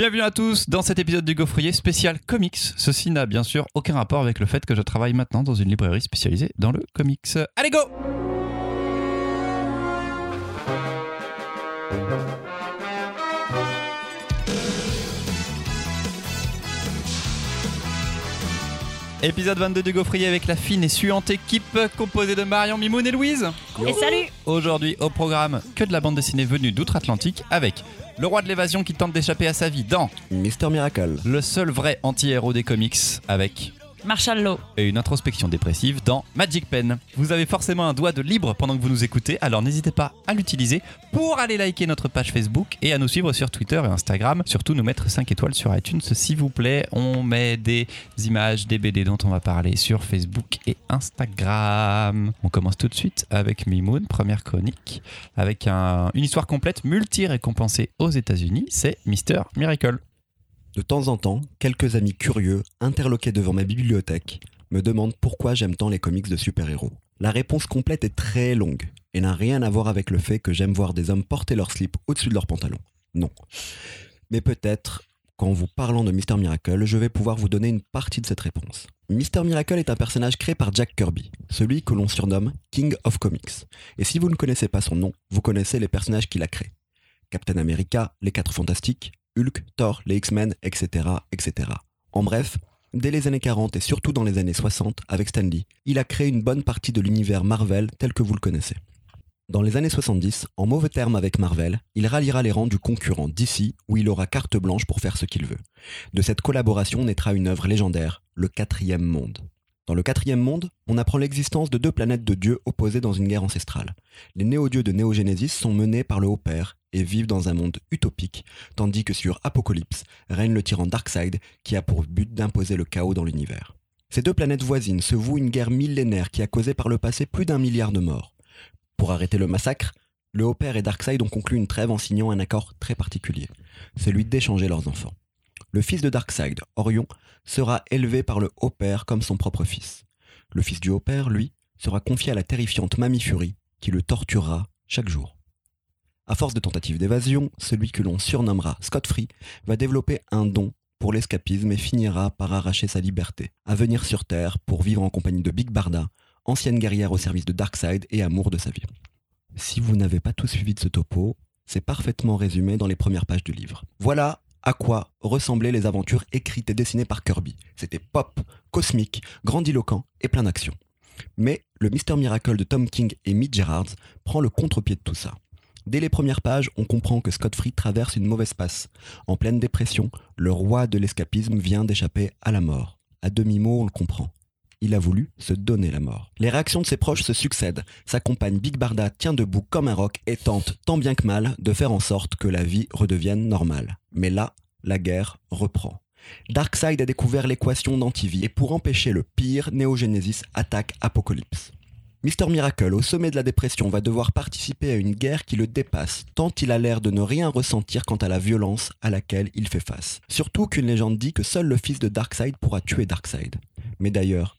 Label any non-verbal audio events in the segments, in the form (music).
Bienvenue à tous dans cet épisode du Gaufrier spécial comics. Ceci n'a bien sûr aucun rapport avec le fait que je travaille maintenant dans une librairie spécialisée dans le comics. Allez go Épisode 22 du Gaufrier avec la fine et suante équipe composée de Marion, Mimoun et Louise. Et salut Aujourd'hui au programme que de la bande dessinée venue d'outre-Atlantique avec le roi de l'évasion qui tente d'échapper à sa vie dans Mister Miracle. le seul vrai anti-héros des comics avec Marshall Law. et une introspection dépressive dans Magic Pen. Vous avez forcément un doigt de libre pendant que vous nous écoutez, alors n'hésitez pas à l'utiliser pour aller liker notre page Facebook et à nous suivre sur Twitter et Instagram. Surtout nous mettre 5 étoiles sur iTunes s'il vous plaît. On met des images des BD dont on va parler sur Facebook et Instagram. On commence tout de suite avec Mimoun, première chronique, avec un- une histoire complète multi-récompensée aux États-Unis. C'est Mister Miracle. De temps en temps, quelques amis curieux, interloqués devant ma bibliothèque, me demandent pourquoi j'aime tant les comics de super-héros. La réponse complète est très longue et n'a rien à voir avec le fait que j'aime voir des hommes porter leur slip au-dessus de leurs pantalons. Non. Mais peut-être qu'en vous parlant de Mister Miracle, je vais pouvoir vous donner une partie de cette réponse. Mister Miracle est un personnage créé par Jack Kirby, celui que l'on surnomme King of Comics. Et si vous ne connaissez pas son nom, vous connaissez les personnages qu'il a créés. Captain America, les Quatre Fantastiques, Hulk, Thor, les X-Men, etc., etc. En bref, dès les années 40 et surtout dans les années 60 avec Stan Lee, il a créé une bonne partie de l'univers Marvel tel que vous le connaissez. Dans les années 70, en mauvais termes avec Marvel, il ralliera les rangs du concurrent DC où il aura carte blanche pour faire ce qu'il veut. De cette collaboration naîtra une œuvre légendaire, le quatrième monde. Dans le quatrième monde, on apprend l'existence de deux planètes de dieux opposées dans une guerre ancestrale. Les néo-dieux de Néogénésis sont menés par le Haut-Père et vivent dans un monde utopique, tandis que sur Apocalypse règne le tyran Darkseid qui a pour but d'imposer le chaos dans l'univers. Ces deux planètes voisines se vouent une guerre millénaire qui a causé par le passé plus d'un milliard de morts. Pour arrêter le massacre, le Haut-Père et Darkseid ont conclu une trêve en signant un accord très particulier, celui d'échanger leurs enfants. Le fils de Darkseid, Orion, sera élevé par le Haut-Père comme son propre fils. Le fils du Haut-Père, lui, sera confié à la terrifiante Mamie Fury, qui le torturera chaque jour. À force de tentatives d'évasion, celui que l'on surnommera Scott Free va développer un don pour l'escapisme et finira par arracher sa liberté, à venir sur Terre pour vivre en compagnie de Big Barda, ancienne guerrière au service de Darkseid et amour de sa vie. Si vous n'avez pas tout suivi de ce topo, c'est parfaitement résumé dans les premières pages du livre. Voilà à quoi ressemblaient les aventures écrites et dessinées par Kirby. C'était pop, cosmique, grandiloquent et plein d'action. Mais le Mister Miracle de Tom King et Mitch Gerards prend le contre-pied de tout ça. Dès les premières pages, on comprend que Scott Free traverse une mauvaise passe. En pleine dépression, le roi de l'escapisme vient d'échapper à la mort. À demi-mot, on le comprend. Il a voulu se donner la mort. Les réactions de ses proches se succèdent. Sa compagne Big Barda tient debout comme un roc et tente, tant bien que mal, de faire en sorte que la vie redevienne normale. Mais là, la guerre reprend. Darkseid a découvert l'équation d'antivie et pour empêcher le pire, Néogénésis attaque Apocalypse. Mister Miracle, au sommet de la dépression, va devoir participer à une guerre qui le dépasse, tant il a l'air de ne rien ressentir quant à la violence à laquelle il fait face. Surtout qu'une légende dit que seul le fils de Darkseid pourra tuer Darkseid. Mais d'ailleurs,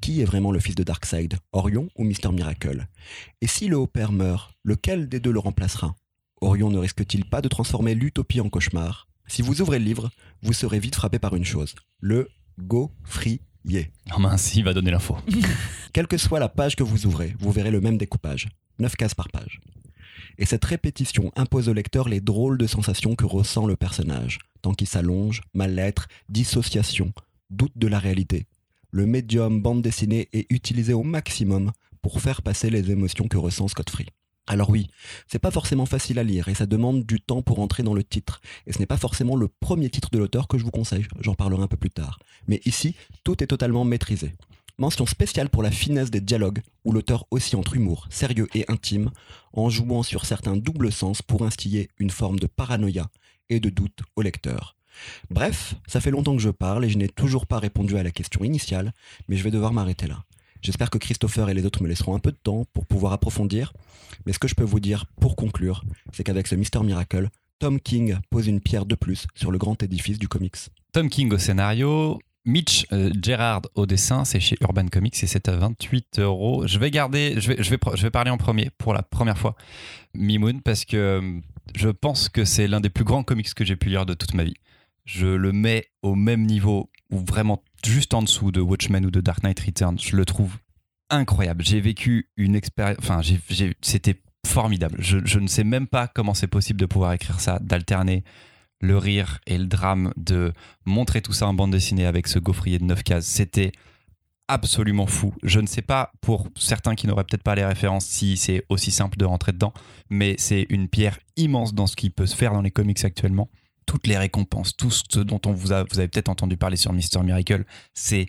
qui est vraiment le fils de Darkseid Orion ou Mister Miracle? Et si le Haut-Père meurt, lequel des deux le remplacera? Orion ne risque-t-il pas de transformer l'utopie en cauchemar? Si vous ouvrez le livre, vous serez vite frappé par une chose, le gaufrier. Oh mince, il va donner l'info. (laughs) Quelle que soit la page que vous ouvrez, vous verrez le même découpage, 9 cases par page. Et cette répétition impose au lecteur les drôles de sensations que ressent le personnage, tant qu'il s'allonge, mal-être, dissociation, doute de la réalité. Le médium bande dessinée est utilisé au maximum pour faire passer les émotions que ressent Scott Free. Alors oui, c'est pas forcément facile à lire et ça demande du temps pour entrer dans le titre. Et ce n'est pas forcément le premier titre de l'auteur que je vous conseille, j'en parlerai un peu plus tard. Mais ici, tout est totalement maîtrisé. Mention spéciale pour la finesse des dialogues, où l'auteur oscille entre humour, sérieux et intime, en jouant sur certains doubles sens pour instiller une forme de paranoïa et de doute au lecteur. Bref, ça fait longtemps que je parle et je n'ai toujours pas répondu à la question initiale, mais je vais devoir m'arrêter là. J'espère que Christopher et les autres me laisseront un peu de temps pour pouvoir approfondir, mais ce que je peux vous dire pour conclure, c'est qu'avec ce Mister Miracle, Tom King pose une pierre de plus sur le grand édifice du comics. Tom King au scénario, Mitch euh, Gerard au dessin, c'est chez Urban Comics et c'est à 28 euros. Je vais garder, je vais, je, vais, je vais parler en premier pour la première fois, Mimoun, parce que euh, je pense que c'est l'un des plus grands comics que j'ai pu lire de toute ma vie. je le mets au même niveau ou vraiment juste en dessous de Watchmen ou de Dark Knight Returns. Je le trouve incroyable. J'ai vécu une expérience. Enfin, c'était formidable. Je, je ne sais même pas comment c'est possible de pouvoir écrire ça, d'alterner le rire et le drame, de montrer tout ça en bande dessinée avec ce gaufrier de 9 cases. C'était absolument fou. Je ne sais pas, pour certains qui n'auraient peut-être pas les références, si c'est aussi simple de rentrer dedans, mais c'est une pierre immense dans ce qui peut se faire dans les comics actuellement. Toutes les récompenses, tout ce dont on vous, a, vous avez peut-être entendu parler sur Mister Miracle, c'est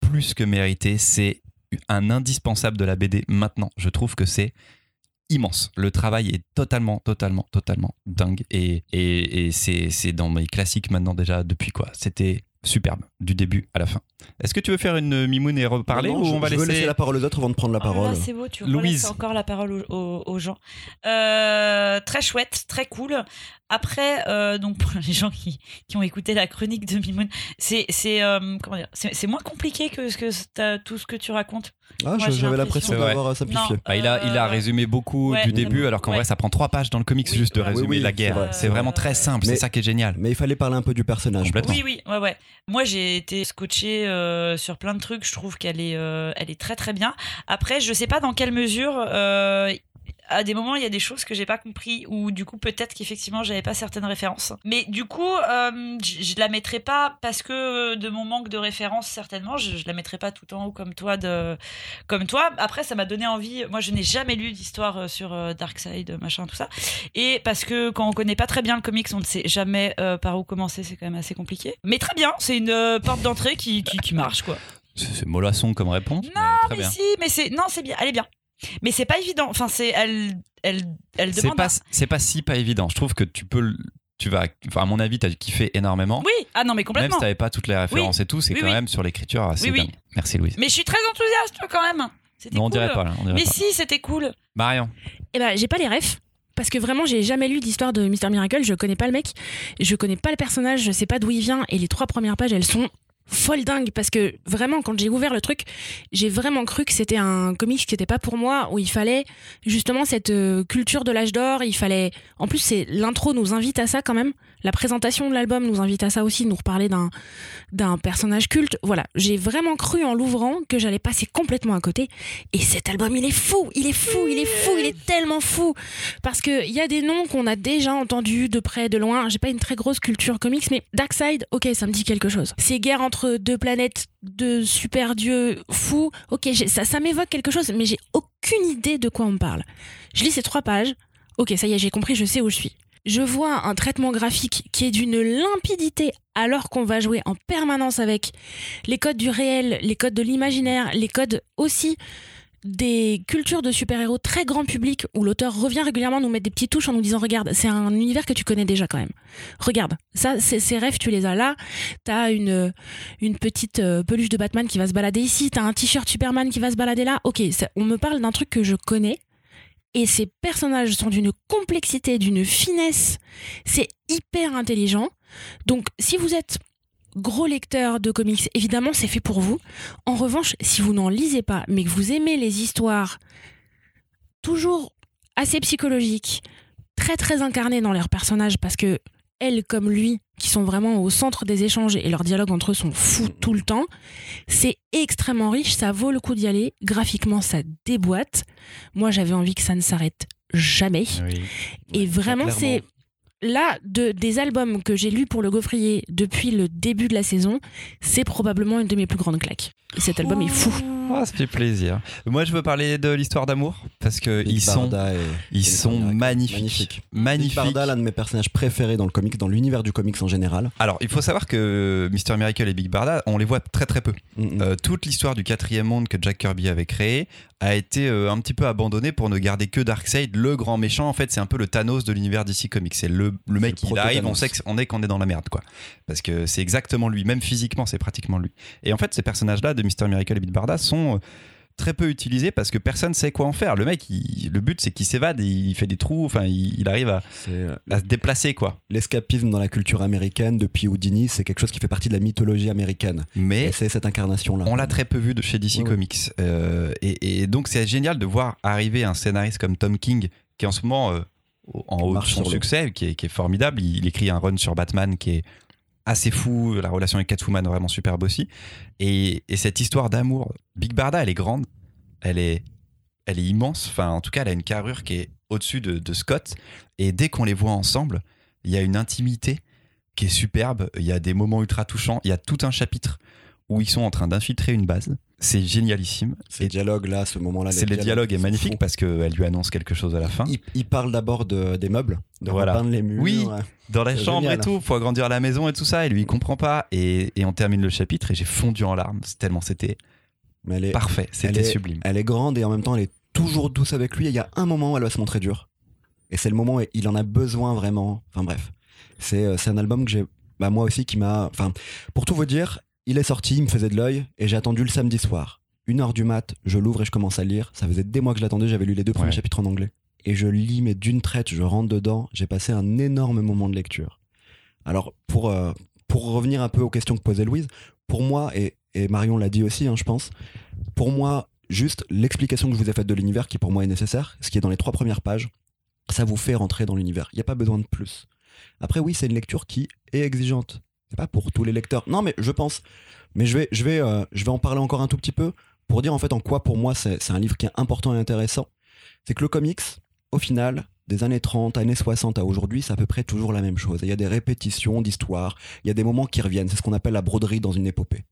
plus que mérité. C'est un indispensable de la BD maintenant. Je trouve que c'est immense. Le travail est totalement, totalement, totalement dingue. Et, et, et c'est c'est dans mes classiques maintenant déjà depuis quoi. C'était superbe, du début à la fin. Est-ce que tu veux faire une mimoune et reparler Non, ou je, on va laisser... laisser la parole aux autres avant de prendre la Oh là là, parole. c'est beau, tu Louise. encore la parole aux, aux- aux gens. Euh, très chouette, très cool. Après, euh, donc pour les gens qui, qui ont écouté la chronique de Mimoun, c'est c'est euh, comment dire, c'est moins compliqué que ce que t'as- tout ce que tu racontes. Ah, j'avais l'impression- d'avoir euh, simplifié. Non. Bah, il, a, il a résumé beaucoup ouais, du début, alors qu'en ouais. vrai, ça prend trois pages dans le comics Oui, juste de ouais. résumer Oui, oui, la c'est guerre. vrai. C'est vraiment très simple, Mais- c'est ça qui est génial. Mais il fallait parler un peu du personnage. Oui, oui, ouais, ouais. Moi, j'ai été scotché euh, sur plein de trucs. Je trouve qu'elle est, euh, elle est très, très bien. Après, je sais pas dans quelle mesure. À des moments, il y a des choses que j'ai pas compris ou du coup peut-être qu'effectivement j'avais pas certaines références. Mais du coup, euh, je, la mettrai pas parce que de mon manque de références certainement, je, je la mettrai pas tout en haut comme toi de comme toi. Après, ça m'a donné envie. Moi, je n'ai jamais lu d'histoire euh, sur euh, Darkseid, machin, tout ça. Et parce que quand on connaît pas très bien le comics, on ne sait jamais euh, par où commencer. C'est quand même assez compliqué. Mais très bien, c'est une euh, porte d'entrée qui, qui, qui marche quoi. C'est mollasson comme réponse. Non, mais mais si, mais c'est non, c'est bien, elle est bien. Mais c'est pas évident. Enfin, c'est elle, elle, elle C'est demande. pas, un- c'est pas si pas évident. Je trouve que tu peux. Tu vas, enfin, à mon avis, tu as kiffé énormément. Oui, ah non, mais Même complètement. si t'avais pas toutes les références et tout, c'est Oui, quand oui. même sur l'écriture assez Oui, oui. dingue. Merci Louise. Mais je suis très enthousiaste quand même. C'était Non, on dirait pas là. On dirait Mais pas. si, c'était cool. Marion. Eh ben, j'ai pas les refs. Parce que vraiment, j'ai jamais lu d'histoire de Mister Miracle. Je connais pas le mec. Je connais pas le personnage. Je sais pas d'où il vient. Et les trois premières pages, elles sont folles dingues. Parce que vraiment, quand j'ai ouvert le truc, j'ai vraiment cru que c'était un comics qui était pas pour moi. Où il fallait justement cette euh, culture de l'âge d'or. Il fallait. En plus, c'est l'intro nous invite à ça quand même. La présentation de l'album nous invite à ça aussi, nous reparler d'un personnage culte. Voilà, j'ai vraiment cru en l'ouvrant que j'allais passer complètement à côté. Et cet album, il est fou, il est fou, il est fou, il est tellement fou. Parce qu'il y a des noms qu'on a déjà entendus de près, de loin. J'ai pas une très grosse culture comics, mais Darkseid, ok, ça me dit quelque chose. Ces guerres entre deux planètes de super dieux fous, ok, ça m'évoque quelque chose, mais j'ai aucune idée de quoi on me parle. Je lis ces trois pages, ok, ça y est, j'ai compris, je sais où je suis. Je vois un traitement graphique qui est d'une limpidité alors qu'on va jouer en permanence avec les codes du réel, les codes de l'imaginaire, les codes aussi des cultures de super-héros très grand public où l'auteur revient régulièrement nous mettre des petites touches en nous disant regarde c'est un univers que tu connais déjà quand même. Regarde ça ces rêves tu les as là. T'as une une petite euh, peluche de Batman qui va se balader ici. T'as un t-shirt Superman qui va se balader là. Ok on me parle d'un truc que je connais et ces personnages sont d'une complexité d'une finesse c'est hyper intelligent donc si vous êtes gros lecteur de comics, évidemment, c'est fait pour vous. En revanche, si vous n'en lisez pas, mais que vous aimez les histoires toujours assez psychologiques, très très incarnées dans leurs personnages, parce que elles comme lui, qui sont vraiment au centre des échanges et leurs dialogues entre eux sont fous tout le temps, c'est extrêmement riche, ça vaut le coup d'y aller. Graphiquement, ça déboîte. Moi, j'avais envie que ça ne s'arrête jamais. Et Ouais, vraiment, c'est là de, des albums que j'ai lus pour le Gaufrier depuis le début de la saison, c'est probablement une de mes plus grandes claques. Et cet album est fou. Oh, ça fait plaisir. Moi, je veux parler de l'histoire d'amour parce que Big ils sont, Barda et- ils et sont magnifiques, Magnifique. magnifiques. Big Barda, l'un de mes personnages préférés dans le comics, dans l'univers du comics en général. Alors, il faut savoir que Mr Miracle et Big Barda, on les voit très très peu. Mm, mm. Euh, toute l'histoire du quatrième monde que Jack Kirby avait créé a été euh, un petit peu abandonnée pour ne garder que Darkseid, le grand méchant. En fait, c'est un peu le Thanos de l'univers DC Comics. C'est le, le mec qui arrive, on sait qu'on est qu'on est dans la merde, quoi. Parce que c'est exactement lui, même physiquement, c'est pratiquement lui. Et en fait, ces personnages-là de Mr Miracle et Big Barda sont euh, très peu utilisés parce que personne sait quoi en faire. Le mec, il- le but, c'est qu'il s'évade et il fait des trous. Enfin, il, il arrive à, euh, à se déplacer, quoi. l'escapisme dans la culture américaine depuis Houdini, c'est quelque chose qui fait partie de la mythologie américaine. Mais Et c'est cette incarnation-là. On l'a très peu vu de chez DC Ouais, ouais. Comics. Euh, et, et donc, c'est génial de voir arriver un scénariste comme Tom King, qui en ce moment, euh, en haut de Marche son succès, qui est, qui est formidable. Il, il écrit un run sur Batman qui est assez fou. La relation avec Catwoman, vraiment superbe aussi. Et, et cette histoire d'amour, Big Barda, elle est grande, elle est, elle est immense. Enfin, en tout cas, elle a une carrure qui est au-dessus de, de Scott. Et dès qu'on les voit ensemble, il y a une intimité qui est superbe. Il y a des moments ultra touchants. Il y a tout un chapitre où ils sont en train d'infiltrer une base. C'est génialissime. Ces Et dialogues-là, ce moment-là. c'est le dialogue est magnifique parce qu'elle lui annonce quelque chose à la fin. Il, il parle d'abord de- des meubles, de Voilà. repeindre les murs. Oui. ouais. Dans la chambre génial. et tout, faut agrandir la maison et tout ça. Et lui, il comprend pas. Et, et on termine le chapitre et j'ai fondu en larmes. Tellement c'était est, parfait. C'était sublime. elle est grande et en même temps, elle est toujours douce avec lui. Et il y a un moment où elle va se montrer dure. Et c'est le moment où il en a besoin vraiment. Enfin bref, c'est euh, c'est un album que j'ai, bah, moi aussi, qui m'a. Enfin, pour tout vous dire, il est sorti, il me faisait de l'œil et j'ai attendu le samedi soir. Une heure du mat, je l'ouvre et je commence à lire. Ça faisait des mois que je l'attendais, j'avais lu les deux premiers Ouais. chapitres en anglais. Et je lis, mais d'une traite, je rentre dedans. J'ai passé un énorme moment de lecture. Alors, pour, euh, pour revenir un peu aux questions que posait Louise, pour moi, et, et Marion l'a dit aussi, hein, je pense, pour moi, juste l'explication que je vous ai faite de l'univers, qui pour moi est nécessaire, ce qui est dans les trois premières pages, ça vous fait rentrer dans l'univers. Il n'y a pas besoin de plus. Après, oui, c'est une lecture qui est exigeante. C'est pas pour tous les lecteurs. Non, mais je pense. Mais je vais, je vais, euh, je vais en parler encore un tout petit peu pour dire en fait en quoi pour moi c'est un livre qui est important et intéressant. C'est que le comics, au final, des années 30, années 60 à aujourd'hui, c'est à peu près toujours la même chose. Il y a des répétitions d'histoires, il y a des moments qui reviennent. C'est ce qu'on appelle la broderie dans une épopée.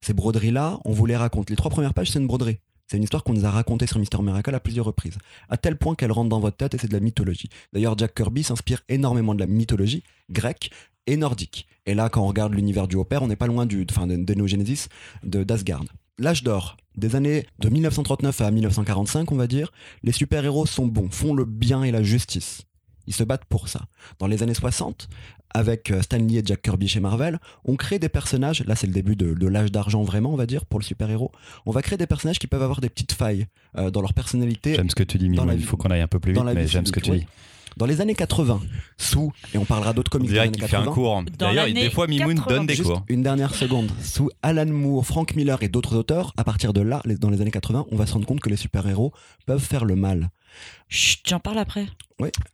Ces broderies-là, on vous les raconte. Les trois premières pages, c'est une broderie. C'est une histoire qu'on nous a racontée sur Mister Miracle à plusieurs reprises, à tel point qu'elle rentre dans votre tête et c'est de la mythologie. D'ailleurs, Jack Kirby s'inspire énormément de la mythologie grecque et nordique. Et là, quand on regarde l'univers du Opère, on n'est pas loin du, enfin, de, de d'Asgard. L'âge d'or, des années de 1939 à 1945, on va dire, les super-héros sont bons, font le bien et la justice. Ils se battent pour ça. Dans les années 60, avec euh, Stan Lee et Jack Kirby chez Marvel, on crée des personnages, là c'est le début de, de l'âge d'argent vraiment, on va dire, pour le super-héros, on va créer des personnages qui peuvent avoir des petites failles euh, dans leur personnalité. J'aime ce que tu dis, la Il faut qu'on aille un peu plus vite, mais j'aime ce que tu dis. Dans les années 80, sous, et on parlera d'autres comics des années qu'il fait un 80, cours. D'ailleurs, des fois, Mimoun 80. donne des Juste cours. une dernière seconde. Sous Alan Moore, Frank Miller et d'autres auteurs, à partir de là, dans les années 80, on va se rendre compte que les super-héros peuvent faire le mal. Chut, j'en parle après.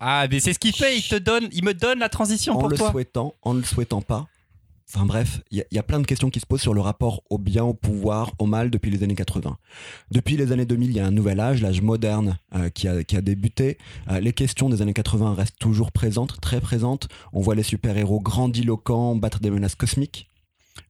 Ah, mais c'est ce qu'il fait. Il te donne, il me donne la transition en pour le toi. souhaitant, en ne le souhaitant pas. Enfin bref, il y, a- il y a plein de questions qui se posent sur le rapport au bien, au pouvoir, au mal depuis les années 80. Depuis les années 2000, il y a un nouvel âge, l'âge moderne euh, qui, a, qui a débuté. Euh, les questions des années 80 restent toujours présentes, très présentes. On voit les super-héros grandiloquents battre des menaces cosmiques.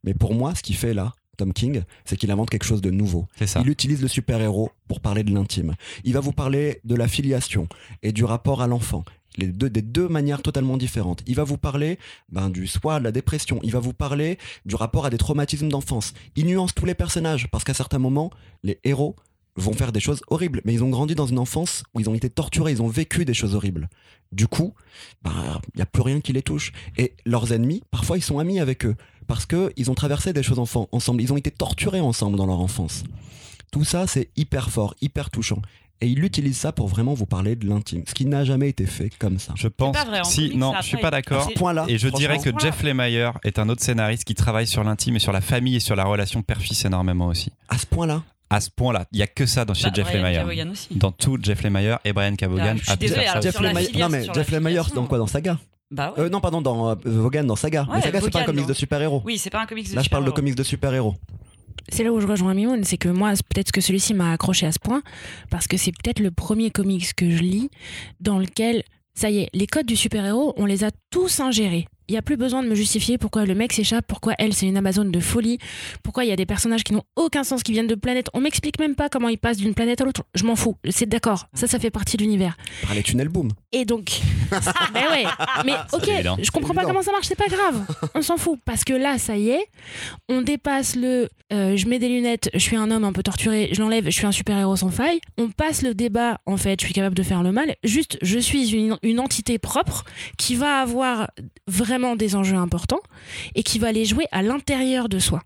Mais pour moi, ce qu'il fait là, Tom King, c'est qu'il invente quelque chose de nouveau. Ça. Il utilise le super-héros pour parler de l'intime. Il va vous parler de la filiation et du rapport à l'enfant. Les deux, des deux manières totalement différentes. Il va vous parler ben, du soi, de la dépression. Il va vous parler du rapport à des traumatismes d'enfance. Il nuance tous les personnages parce qu'à certains moments, les héros vont faire des choses horribles. Mais ils ont grandi dans une enfance où ils ont été torturés, ils ont vécu des choses horribles. Du coup, ben, il n'y a plus rien qui les touche. Et leurs ennemis, parfois, ils sont amis avec eux parce qu'ils ont traversé des choses ensemble. Ils ont été torturés ensemble dans leur enfance. Tout ça, c'est hyper fort, hyper touchant. Et il utilise ça pour vraiment vous parler de l'intime, ce qui n'a jamais été fait comme ça. Je pense. pas vrai, en si, non, je suis pas d'accord. À ce point-là, Et je dirais que Jeff Lemire est un autre scénariste qui travaille sur l'intime et sur la famille et sur la relation père-fils énormément aussi. à ce point-là, À ce point-là, il y a que ça dans chez Bah, Jeff Lemire. Dans tout, Jeff Lemire et Brian Cavogan. Ah, alors, Jeff Lemire, non mais Jeff Lemire, dans quoi Dans Saga Bah ouais. Euh, Non, pardon, dans euh, Vaughan, dans Saga. Ouais, mais Saga, c'est pas un comics non. de super-héros. Oui, c'est pas un comics de Là, je parle de super-héros. comics de super-héros. C'est là où je rejoins Mimoun, c'est que moi, peut-être que celui-ci m'a accroché à ce point, parce que c'est peut-être le premier comics que je lis dans lequel, ça y est, les codes du super-héros, on les a tous ingérés. Il n'y a plus besoin de me justifier pourquoi le mec s'échappe, pourquoi elle, c'est une Amazone de folie, pourquoi il y a des personnages qui n'ont aucun sens, qui viennent de planètes. On m'explique même pas comment ils passent d'une planète à l'autre. Je m'en fous. C'est d'accord. Ça, ça fait partie de l'univers. Par les tunnels boom. Et donc, (laughs) ben ouais, mais ok, je comprends pas comment ça marche, c'est pas grave, on s'en fout, parce que là, ça y est, on dépasse le euh, je mets des lunettes, je suis un homme un peu torturé, je l'enlève, je suis un super-héros sans faille, on passe le débat, en fait, je suis capable de faire le mal, juste, je suis une, une entité propre qui va avoir vraiment des enjeux importants et qui va les jouer à l'intérieur de soi.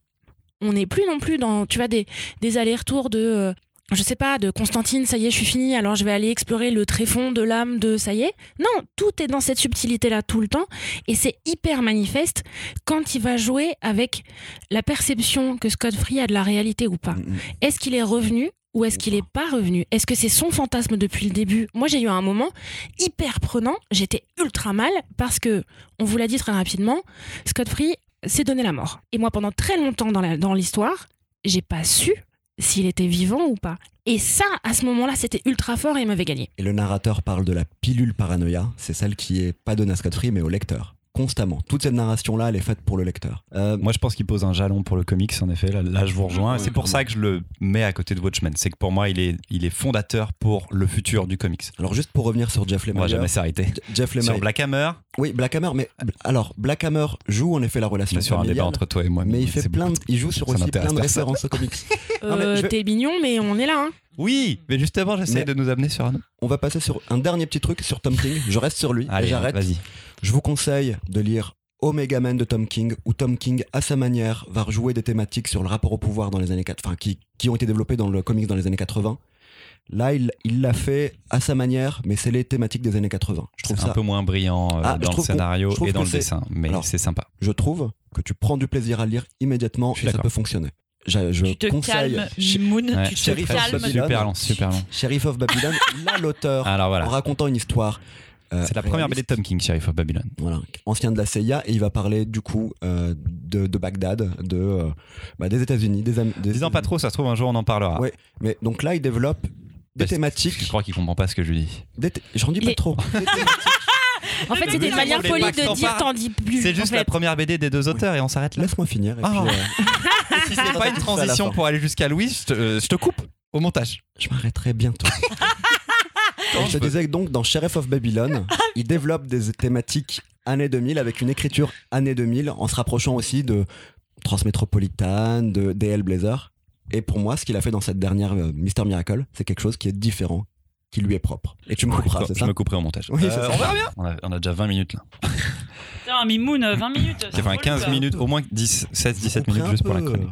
On n'est plus non plus dans, tu vois, des, des allers-retours de... euh, je sais pas, de Constantine, ça y est, je suis fini, alors je vais aller explorer le tréfonds de l'âme de ça y est. Non, tout est dans cette subtilité-là tout le temps, et c'est hyper manifeste quand il va jouer avec la perception que Scott Free a de la réalité ou pas. Mm, mm. Est-ce qu'il est revenu ou est-ce qu'il est pas revenu? Est-ce que c'est son fantasme depuis le début? Moi, j'ai eu un moment hyper prenant. J'étais ultra mal parce que, on vous l'a dit très rapidement, Scott Free s'est donné la mort. Et moi, pendant très longtemps dans l'histoire, j'ai pas su s'il était vivant ou pas. Et ça, à ce moment-là, c'était ultra fort et il m'avait gagné. Et le narrateur parle de la pilule paranoïa, c'est celle qui est pas donnée à Scott Free mais au lecteur. Constamment. Toute cette narration-là, elle est faite pour le lecteur. Euh, Moi, je pense qu'il pose un jalon pour le comics, en effet. Là, là, je vous rejoins. Oui, c'est pour ça que je le mets à côté de Watchmen. C'est que pour moi, il est, il est fondateur pour le futur du comics. alors juste pour revenir sur Jeff On va Lemire. jamais s'arrêter. Jeff Sur Lemire. Black Hammer, Oui, Black Hammer, mais alors Black Hammer joue en effet la relation c'est sur un débat entre toi et moi. mais il fait plein, de- il joue sur aussi plein de références aux comics. (laughs) Mais Euh, T'es mignon, mais on est là. Hein. Oui, mais justement, j'essaie Mais- de nous amener sur un. On va passer sur un dernier petit truc sur Tom King. Je reste sur lui. et Allez, j'arrête. vas-y. Je vous conseille de lire Omega Man de Tom King, où Tom King, à sa manière, va rejouer des thématiques sur le rapport au pouvoir dans les années 4, enfin, qui, qui ont été développées dans le comics dans les années 80. Là, il l'a fait à sa manière, mais c'est les thématiques des années 80. Je trouve C'est ça. un peu moins brillant euh, Ah, dans le scénario et dans le dessin, mais c'est sympa. Je trouve que tu prends du plaisir à lire immédiatement et ça peut fonctionner. Je, je Tu te conseille calmes, Moon, Ouais, tu te Sheriff of calmes. Babylon. Super long, super long. Sheriff of Babylon. là, l'auteur, (laughs) en racontant une histoire. Euh, c'est la première BD de Tom King, Sheriff of Babylon. voilà, ancien de la CIA, et il va parler du coup euh, de, de Bagdad, de, euh, bah, des États-Unis, des, Am- des Disons pas trop, ça se trouve un jour on en parlera. Ouais. Mais donc là, il développe des Parce- Je thématiques. crois qu'il comprend pas ce que je lui dis. J'en dis pas trop. (laughs) Thématiques. En fait, c'était une manière polie de dire t'en dis plus. C'est en juste fait. la première BD des deux auteurs et on s'arrête là. Laisse-moi finir. Et Ah. puis, euh, (laughs) si c'est pas une transition pour aller jusqu'à Louis, je te, je te coupe au montage. je m'arrêterai bientôt. (laughs) Je te disais que donc dans Sheriff of Babylon, (laughs) il développe des thématiques années 2000 avec une écriture années 2000 en se rapprochant aussi de Transmétropolitan, de DL Blazer. Et pour moi, ce qu'il a fait dans cette dernière euh, Mister Miracle, c'est quelque chose qui est différent, qui lui est propre. Et tu me couperas, c'est je ça me couperai au montage. Oui, Euh, ça. on verra bien. On a, on a déjà 20 minutes là. Putain, Mimoun, euh, 20 minutes. Ça fait un 15 minutes, au moins 10, 16, 17 Couperai minutes juste pour la chronique.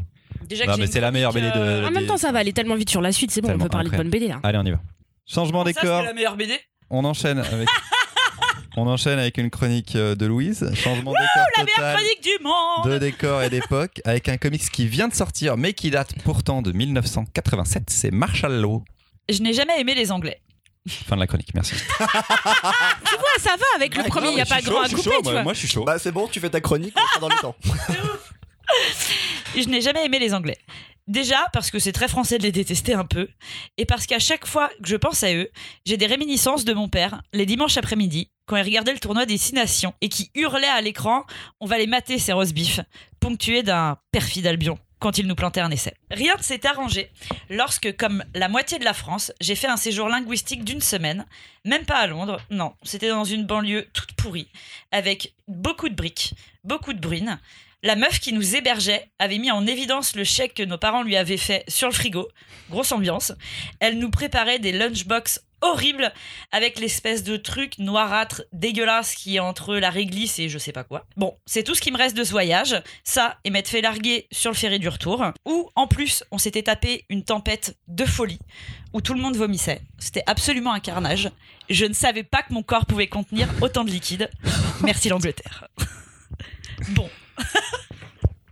Déjà Non, mais c'est la meilleure BD de- euh, En même temps, ça va aller tellement vite sur la suite, c'est bon, on peut parler de bonne BD là. Allez, on y va. Changement décor. c'est la meilleure BD On enchaîne avec. (laughs) on enchaîne avec une chronique euh, de Louise. Changement décor total. Chronique du monde de décor et d'époque avec un comics qui vient de sortir mais qui date pourtant de 1987, c'est Marshall Law. Je n'ai jamais aimé les Anglais. Fin de la chronique, merci. (laughs) Tu vois, ça va avec le premier, il n'y a pas grand à couper, chaud, tu vois. moi je suis chaud. Bah c'est bon, tu fais ta chronique, on sera dans le (laughs) temps. Je n'ai jamais aimé les Anglais. Déjà parce que c'est très français de les détester un peu, et parce qu'à chaque fois que je pense à eux, j'ai des réminiscences de mon père, les dimanches après-midi, quand il regardait le tournoi des Six Nations, et qui hurlait à l'écran « On va les mater ces roast beef », ponctué d'un perfide Albion quand il nous plantait un essai. Rien ne s'est arrangé lorsque, comme la moitié de la France, j'ai fait un séjour linguistique d'une semaine, même pas à Londres, non, c'était dans une banlieue toute pourrie, avec beaucoup de briques, beaucoup de bruine, la meuf qui nous hébergeait avait mis en évidence le chèque que nos parents lui avaient fait sur le frigo. Grosse ambiance. Elle nous préparait des lunchbox horribles avec l'espèce de truc noirâtre dégueulasse qui est entre la réglisse et je sais pas quoi. Bon, c'est tout ce qui me reste de ce voyage. Ça et m'être fait larguer sur le ferry du retour. Où, en plus, on s'était tapé une tempête de folie où tout le monde vomissait. C'était absolument un carnage. Je ne savais pas que mon corps pouvait contenir autant de liquide. Merci l'Angleterre. (laughs) bon,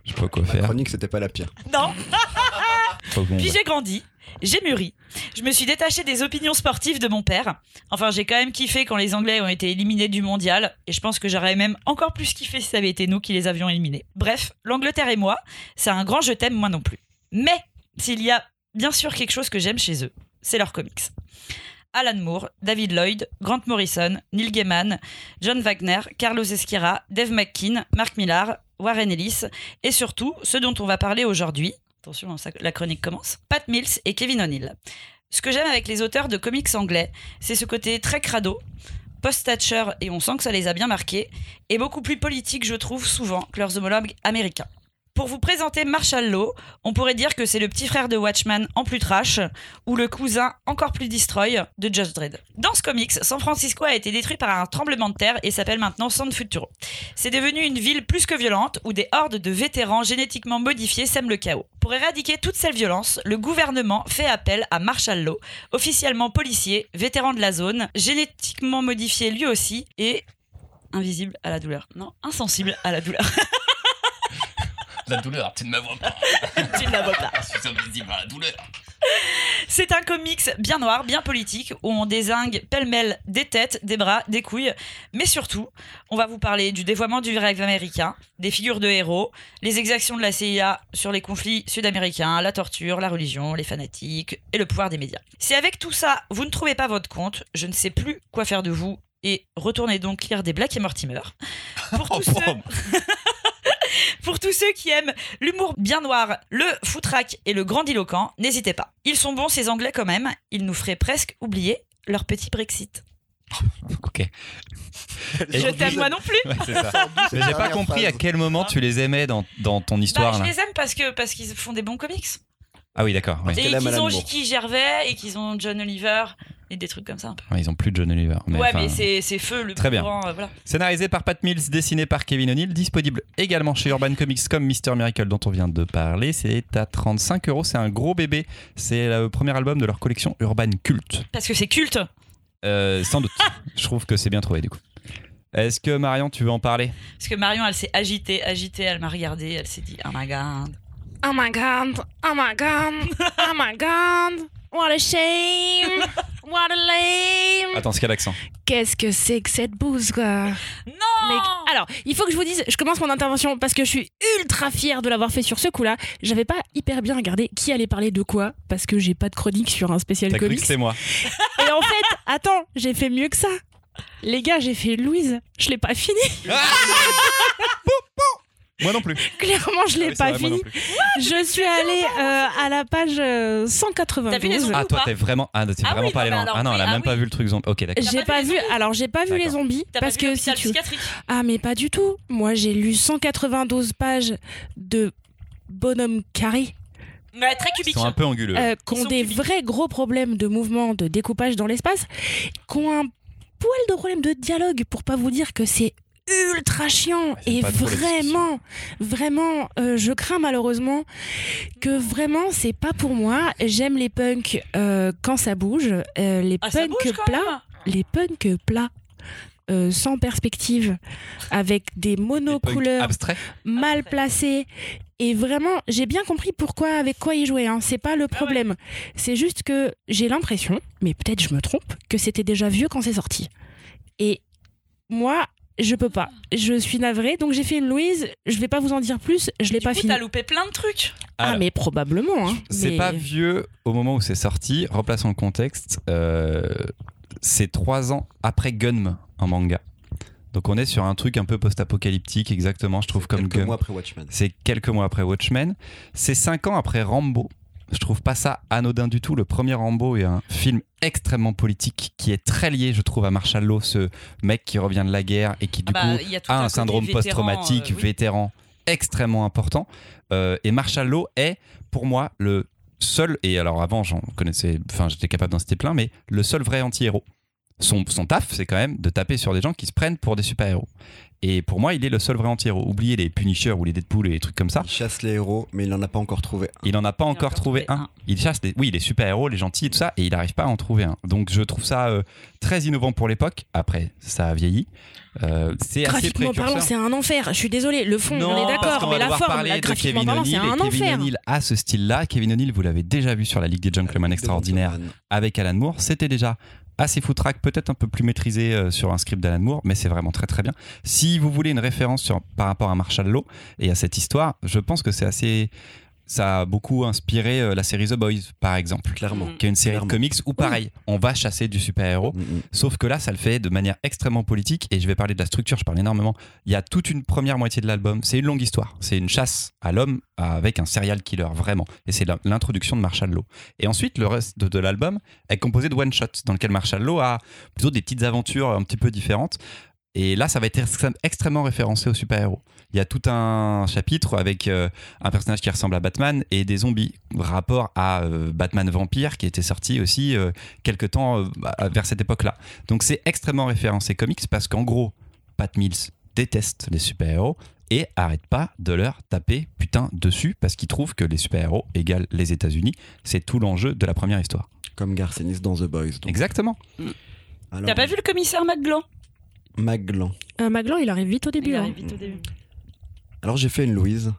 Je sais pas quoi La faire. chronique, c'était pas la pire. non. (laughs) Puis j'ai grandi, j'ai mûri. Je me suis détachée des opinions sportives de mon père. Enfin, j'ai quand même kiffé quand les Anglais ont été éliminés du mondial. Et je pense que j'aurais même encore plus kiffé si ça avait été nous qui les avions éliminés. Bref, l'Angleterre et moi, c'est un grand je t'aime, moi non plus. Mais, s'il y a bien sûr quelque chose que j'aime chez eux, c'est leurs comics. Alan Moore, David Lloyd, Grant Morrison, Neil Gaiman, John Wagner, Carlos Esquira, Dave McKean, Mark Millar, Warren Ellis, et surtout ceux dont on va parler aujourd'hui. Attention, ça- la chronique commence. Pat Mills et Kevin O'Neill. Ce que j'aime avec les auteurs de comics anglais, c'est ce côté très crado, post-Thatcher, et on sent que ça les a bien marqués, et beaucoup plus politique, je trouve, souvent, que leurs homologues américains. Pour vous présenter Marshall Law, on pourrait dire que c'est le petit frère de Watchman en plus trash, ou le cousin encore plus destroy de Judge Dredd. Dans ce comics, San Francisco a été détruit par un tremblement de terre et s'appelle maintenant San Futuro. C'est devenu une ville plus que violente où des hordes de vétérans génétiquement modifiés sèment le chaos. Pour éradiquer toute cette violence, le gouvernement fait appel à Marshall Law, officiellement policier, vétéran de la zone, génétiquement modifié lui aussi et invisible à la douleur. Non, insensible à la douleur. (laughs) La douleur, tu ne me vois pas. (laughs) tu ne la vois pas. Je suis invisible à la douleur. C'est un comics bien noir, bien politique, où on désingue pêle-mêle des têtes, des bras, des couilles. Mais surtout, on va vous parler du dévoiement du rêve américain, des figures de héros, les exactions de la CIA sur les conflits sud-américains, la torture, la religion, les fanatiques et le pouvoir des médias. Si avec tout ça, vous ne trouvez pas votre compte, je ne sais plus quoi faire de vous et retournez donc lire des Black et Mortimer. Pour (laughs) tous Oh, ceux... (laughs) Pour tous ceux qui aiment l'humour bien noir, le foutraque et le grandiloquent, n'hésitez pas. Ils sont bons ces Anglais quand même, ils nous feraient presque oublier leur petit Brexit. (laughs) Ok. Et Je t'aime moi non plus Ouais, c'est ça. Mais j'ai pas compris à quel moment tu les aimais dans, dans ton bah, histoire. Je là. les aime parce que parce qu'ils font des bons comics. Ah oui, d'accord. ouais. Et qu'ils ont. J.K. Gervais et qu'ils ont John Oliver et des trucs comme ça un peu. Ouais, Ils ont plus de John Oliver. mais ouais, mais c'est c'est feu le Très plus bien. grand, euh, voilà. Scénarisé par Pat Mills, dessiné par Kevin O'Neill, disponible également chez Urban Comics comme Mister Miracle dont on vient de parler. C'est à 35 euros. C'est un gros bébé. C'est le premier album de leur collection Urban Cult. Parce que c'est culte. Euh, sans doute. (laughs) Je trouve que c'est bien trouvé du coup. Est-ce que Marion, tu veux en parler? Parce que Marion, elle s'est agitée, agitée, elle m'a regardé, elle s'est dit, oh my god. Oh my god, oh my god, oh my god, what a shame, what a lame. Attends, c'est quel accent Qu'est-ce que c'est que cette bouse, quoi? Non Mec, alors, il faut que je vous dise, je commence mon intervention parce que je suis ultra fière de l'avoir fait sur ce coup-là. J'avais pas hyper bien regardé qui allait parler de quoi parce que j'ai pas de chronique sur un spécial T'as cru que comics. c'était moi Et en fait, attends, j'ai fait mieux que ça. Les gars, j'ai fait Louise, je l'ai pas fini. Moi non plus. (laughs) Clairement, je l'ai Ah c'est pas fini. Je suis allée euh, à la page euh, 192. T'as vu les ongles Ah, toi, pas t'es vraiment, ah, t'es Ah vraiment oui, pas allé non, mais loin. alors, Ah non, elle a ah même pas oui. vu le truc zombie. Ok, d'accord. J'ai pas pas vu vu. les zombies Alors, j'ai pas vu les zombies parce pas que si tu. Ah, mais pas du tout. Moi, j'ai lu 192 pages de bonhomme carré Ouais, très Ils cubique. sont un peu anguleux. euh, qui Ils ont des cubiques. vrais gros problèmes de mouvement, de découpage dans l'espace, qui ont un poil de problème de dialogue pour pas vous dire que c'est ultra chiant. Et les vraiment vraiment euh, je crains malheureusement que vraiment c'est pas pour moi. J'aime les punks euh, quand ça bouge. Euh, les Ah, ça punks plats les punks plats euh, sans perspective avec des monocouleurs abstraits. mal placés. Et vraiment j'ai bien compris pourquoi avec quoi ils jouaient hein. c'est pas le problème. C'est juste que j'ai l'impression mais peut-être je me trompe que c'était déjà vieux quand c'est sorti. Et moi je peux pas je suis navrée donc j'ai fait une Louise je vais pas vous en dire plus je l'ai pas coup, fini t'as loupé plein de trucs. ah Alors, mais probablement hein. C'est Mais- pas vieux au moment où c'est sorti. Replaçons le contexte. Euh, c'est trois ans après Gunm en manga. Donc on est sur un truc un peu post-apocalyptique, exactement, je trouve, comme Quelques Gun. mois après Watchmen. C'est quelques mois après Watchmen. C'est cinq ans après Rambo. Je trouve pas ça anodin du tout. Le premier Rambo est un film extrêmement politique qui est très lié, je trouve, à Marshall Law, ce mec qui revient de la guerre et qui, du Ah bah, coup, a un syndrome post-traumatique, euh, oui. vétéran, extrêmement important. Euh, et Marshall Law est, pour moi, le seul, et alors avant, j'en connaissais, enfin, j'étais capable d'en citer plein, mais le seul vrai anti-héros. Son, son taf, c'est quand même de taper sur des gens qui se prennent pour des super-héros. Et pour moi, il est le seul vrai anti-héros. Oubliez les Punisher ou les Deadpool et les trucs comme ça. Il chasse les héros, mais il n'en a pas encore trouvé. un. Il en a pas encore encore trouvé trouvé un. un. Il chasse des, oui, les super-héros, les gentils et tout ça, et il n'arrive pas à en trouver un. Donc je trouve ça euh, très innovant pour l'époque. Après, ça a vieilli. Euh, c'est assez graphiquement parlant c'est un enfer je suis désolée le fond on est d'accord mais la forme de graphiquement Kevin parlant c'est O'Neill, un Kevin enfer O'Neill a ce style-là. Kevin O'Neill, vous l'avez déjà vu sur la Ligue des Gentlemen Avec extraordinaires avec Alan Moore. C'était déjà assez foutraque, peut-être un peu plus maîtrisé euh, sur un script d'Alan Moore, mais c'est vraiment très très bien. Si vous voulez une référence par rapport à Marshall Law et à cette histoire, je pense que c'est assez. Ça a beaucoup inspiré euh, la série The Boys, par exemple, Clairement. Qui est une série Clairement. de comics où, pareil, on va chasser du super-héros. Mm, mm. Sauf que là, ça le fait de manière extrêmement politique. Et je vais parler de la structure, je parle énormément. Il y a toute une première moitié de l'album. C'est une longue histoire. C'est une chasse à l'homme avec un serial killer, vraiment. Et c'est l'introduction de Marshall Law. Et ensuite, le reste de, de l'album est composé de one-shots, dans lequel Marshall Law a plutôt des petites aventures un petit peu différentes. Et là, ça va être extrêmement référencé aux super-héros. Il y a tout un chapitre avec euh, un personnage qui ressemble à Batman et des zombies. Rapport à euh, Batman Vampire qui était sorti aussi euh, quelque temps euh, bah, vers cette époque-là. Donc c'est extrêmement référencé comics parce qu'en gros, Pat Mills déteste les super-héros et arrête pas de leur taper putain dessus parce qu'il trouve que les super-héros égale les États-Unis. C'est tout l'enjeu de la première histoire. Comme Garcenis dans The Boys. donc. Exactement. Alors, T'as pas vu le commissaire Maglan? Maglan. Euh, Maglan il arrive vite au début Il hein. arrive vite au début. Alors j'ai fait une Louise.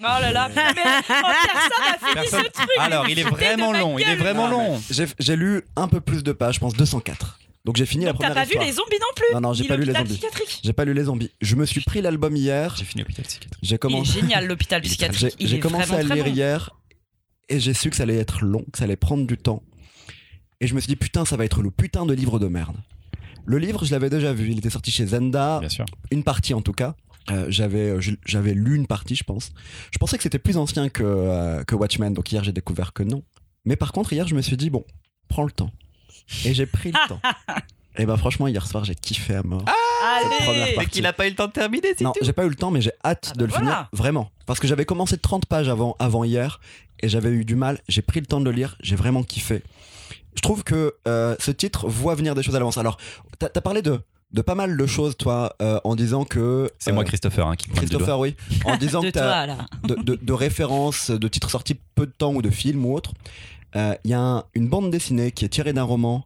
Oh là là, mais oh, personne n'a fini Personne- ce truc. Alors, il est de vraiment ma long, il est gueule. vraiment long. J'ai j'ai lu un peu plus de pages, je pense 204. Donc j'ai fini la t'as première pas histoire. vu les zombies non plus Non, non, j'ai pas lu les l'hôpital zombies. psychiatrique. J'ai pas lu les zombies. Je me suis pris l'album hier. J'ai fini l'hôpital psychiatrique. J'ai Il est commencé, génial l'hôpital j'ai psychiatrique. Il j'ai est commencé vraiment à le très lire bon. hier et j'ai su que ça allait être long, que ça allait prendre du temps. Et je me suis dit putain, ça va être le putain de livre de merde. Le livre, je l'avais déjà vu. Il était sorti chez Zenda, Bien sûr. une partie en tout cas. Euh, j'avais euh, j'avais lu une partie, je pense. Je pensais que c'était plus ancien que, euh, que Watchmen, donc hier j'ai découvert que non. Mais par contre, hier je me suis dit, bon, prends le temps. Et j'ai pris le (laughs) temps. Et ben franchement, hier soir j'ai kiffé à mort. Première Allez partie. qu'il a pas eu le temps de terminer, c'est non, j'ai pas eu le temps, mais j'ai hâte Ah de bah le voilà. finir. Vraiment. Parce que j'avais commencé 30 pages avant, avant hier et j'avais eu du mal. J'ai pris le temps de le lire, j'ai vraiment kiffé. Je trouve que euh, ce titre voit venir des choses à l'avance. Alors, t'as as parlé de, de pas mal de choses, toi, euh, en disant que. C'est euh, moi, Christopher, hein, qui doigt. Christopher, oui. En (laughs) disant de que toi là. de, de- de références, de titres sortis peu de temps ou de films ou autres. Euh, Il y a un- une bande dessinée qui est tirée d'un roman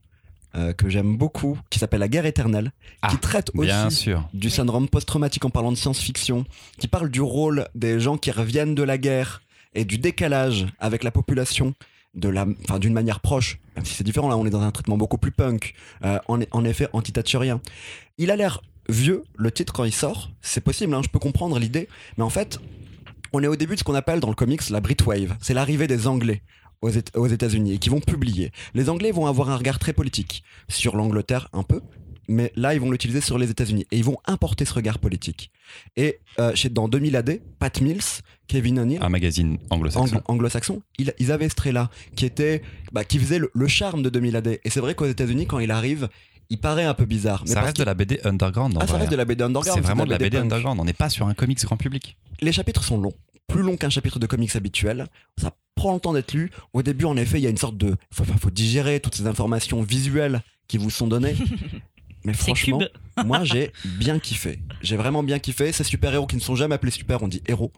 euh, que j'aime beaucoup, qui s'appelle La guerre éternelle, Ah, qui traite aussi Bien sûr. du syndrome post-traumatique en parlant de science-fiction, qui parle du rôle des gens qui reviennent de la guerre et du décalage avec la population de la, enfin, d'une manière proche, même si c'est différent là, on est dans un traitement beaucoup plus punk, euh, en, en effet anti-thatcherien. Il a l'air vieux, le titre quand il sort, c'est possible, hein, je peux comprendre l'idée, mais en fait, on est au début de ce qu'on appelle dans le comics la Brit Wave, c'est l'arrivée des Anglais aux États-Unis et qui vont publier. Les Anglais vont avoir un regard très politique sur l'Angleterre un peu, mais là ils vont l'utiliser sur les États-Unis et ils vont importer ce regard politique. Et euh, chez, dans 2000 AD, Pat Mills, Kevin O'Neill, Un magazine anglo-saxon. anglo- anglo-saxon, il- ils avaient ce trait-là qui était, bah, qui faisait le, le charme de 2000 AD. Et c'est vrai qu'aux États-Unis, quand il arrive, il paraît un peu bizarre. Mais ça parce reste de la BD underground. Ah, ça vrai. reste de la BD underground. C'est vraiment de la BD underground. On n'est pas sur un comics grand public. Les chapitres sont longs, plus longs qu'un chapitre de comics habituel. Ça prend le temps d'être lu. Au début, en effet, il y a une sorte de, faut- faut digérer toutes ces informations visuelles qui vous sont données. (laughs) Mais franchement, (laughs) moi j'ai bien kiffé. J'ai vraiment bien kiffé. Ces super-héros qui ne sont jamais appelés super, on dit héros.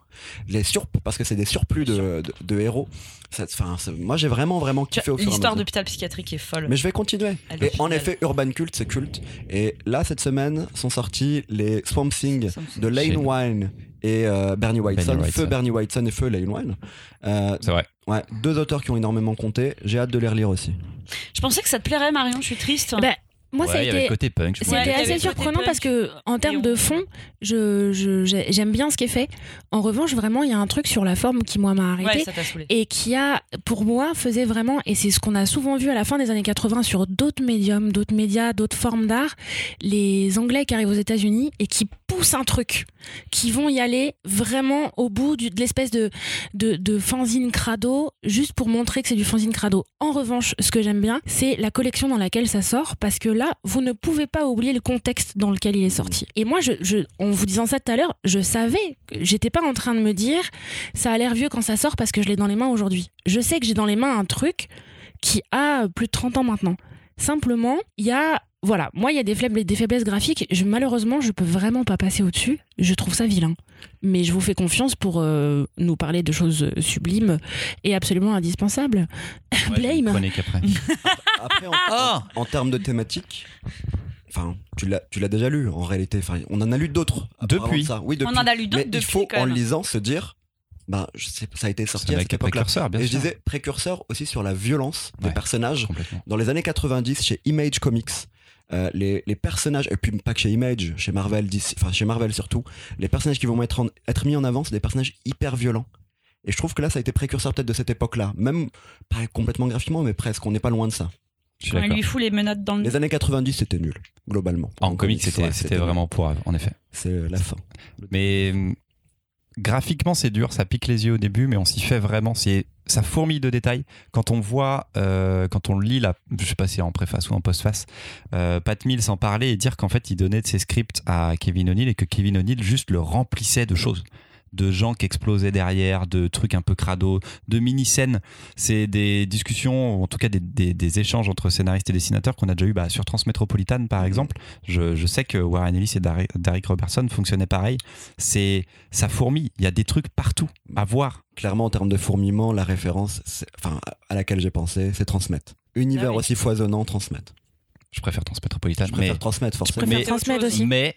Les sur parce que c'est des surplus de, de- de héros. Ça- moi j'ai vraiment vraiment kiffé au fur L'histoire d'hôpital psychiatrique est folle. Mais je vais continuer. Et en effet, Urban Cult, c'est culte. Et là, cette semaine, sont sortis les Swamp Thing de Lane Wine et euh, Bernie Whiteson. Bernie Feu. Bernie Whiteson et Feu Lane Wine. Euh, C'est vrai. ouais, deux auteurs qui ont énormément compté. J'ai hâte de les relire aussi. Je pensais que ça te plairait, Marion. Je suis triste. Bah, moi, ça a Ouais, été. côté punk. y C'était assez surprenant parce que en termes de fond, je, je- j'ai- j'aime bien ce qui est fait. En revanche, vraiment, il y a un truc sur la forme qui moi m'a arrêté Ouais, ça et qui a, pour moi, faisait vraiment, et c'est ce qu'on a souvent vu à la fin des années 80 sur d'autres médiums, d'autres médias, d'autres formes d'art, les Anglais qui arrivent aux États-Unis et qui poussent un truc, qui vont y aller vraiment au bout du- de l'espèce de, de, de fanzine crado, juste pour montrer que c'est du fanzine crado. En revanche, ce que j'aime bien, c'est la collection dans laquelle ça sort, parce que là, vous ne pouvez pas oublier le contexte dans lequel il est sorti. Et moi, je, je- en vous disant ça tout à l'heure, je savais, j'étais pas en train de me dire, ça a l'air vieux quand ça sort parce que je l'ai dans les mains aujourd'hui. Je sais que j'ai dans les mains un truc qui a plus de 30 ans maintenant. Simplement, il y a voilà, moi il y a des faiblesses, des faiblesses graphiques, je, malheureusement je peux vraiment pas passer au-dessus, je trouve ça vilain. Mais je vous fais confiance pour euh, nous parler de choses sublimes et absolument indispensables. Ouais, Blame. après. Après, en, Ah en- en termes de thématique, enfin, tu l'as, tu l'as déjà lu en réalité. Enfin, on en a lu d'autres. Depuis. Ça. Oui, depuis. On en a lu d'autres Mais il depuis faut, quand en même. lisant, se dire, bah, je sais, ça a été sorti à avec cette époque-là. Et je disais précurseur aussi sur la violence des personnages. Dans les années 90, chez Image Comics, euh, les, les personnages, et puis pas que chez Image, chez Marvel, enfin chez Marvel surtout, les personnages qui vont être, en- être mis en avant, c'est des personnages hyper violents. Et je trouve que là, ça a été précurseur peut-être de cette époque-là. Même pas complètement graphiquement, mais presque. On n'est pas loin de ça. D'accord. lui fout les menottes dans le Les années 90, c'était nul, globalement. En comics, c'était ouais, vraiment pour en effet. C'est la fin. Mais graphiquement, c'est dur, ça pique les yeux au début, mais on s'y fait vraiment. C'est ça fourmille de détails. Quand on voit, euh, quand on lit la, je sais pas si en préface ou en postface, euh, Pat Mills en parler et dire qu'en fait, il donnait de ses scripts à Kevin O'Neill et que Kevin O'Neill juste le remplissait de choses de gens qui explosaient derrière, de trucs un peu crado, de mini-scènes. C'est des discussions, ou en tout cas des, des- des échanges entre scénaristes et dessinateurs qu'on a déjà eu bah, sur Transmétropolitane par exemple. Je, je sais que Warren Ellis et Derek Robertson fonctionnaient pareil. C'est ça fourmille. Il y a des trucs partout à voir. Clairement, en termes de fourmillement, la référence enfin, à laquelle j'ai pensé, c'est transmettre. Univers Ah oui. aussi foisonnant, transmettre. Je préfère Transmétropolitane, Je mais préfère transmettre, forcément. préfère mais, transmettre aussi. mais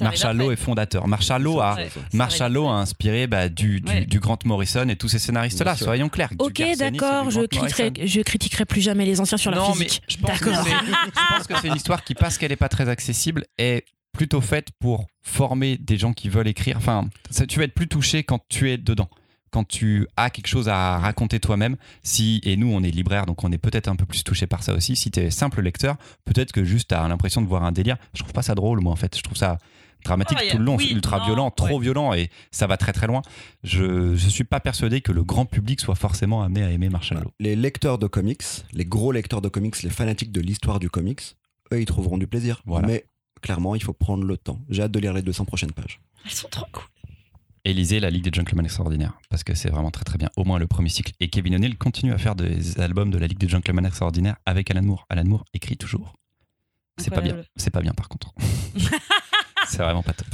Marshall est fondateur. Marshall a, Marshall a inspiré bah, du, du, Ouais. du Grant Morrison et tous ces scénaristes-là, soyons clairs. Ok, d'accord, je critiquerai, je critiquerai plus jamais les anciens sur leur non, physique. mais je pense, que D'accord. c'est, je pense que c'est une histoire qui, parce qu'elle n'est pas très accessible, est plutôt faite pour former des gens qui veulent écrire. Enfin, ça- tu vas être plus touché quand tu es dedans. Quand tu as quelque chose à raconter toi-même, si et nous on est libraire donc on est peut-être un peu plus touché par ça aussi. Si tu es simple lecteur, peut-être que juste tu as l'impression de voir un délire. Je trouve pas ça drôle moi en fait. Je trouve ça dramatique Oh, tout le long, oui, ultra non, violent, trop ouais. violent et ça va très très loin. Je je suis pas persuadé que le grand public soit forcément amené à aimer Marshall Law. Les lecteurs de comics, les gros lecteurs de comics, les fanatiques de l'histoire du comics, eux, ils trouveront du plaisir. Voilà. Mais clairement, il faut prendre le temps. J'ai hâte de lire les 200 prochaines pages. Elles sont trop cool. et lisez la Ligue des Gentlemen Extraordinaires parce que c'est vraiment très très bien, au moins le premier cycle. Et Kevin O'Neill continue à faire des albums de la Ligue des Gentlemen Extraordinaires avec Alan Moore. Alan Moore écrit toujours. C'est pas bien, c'est pas bien par contre. (laughs) c'est vraiment pas top.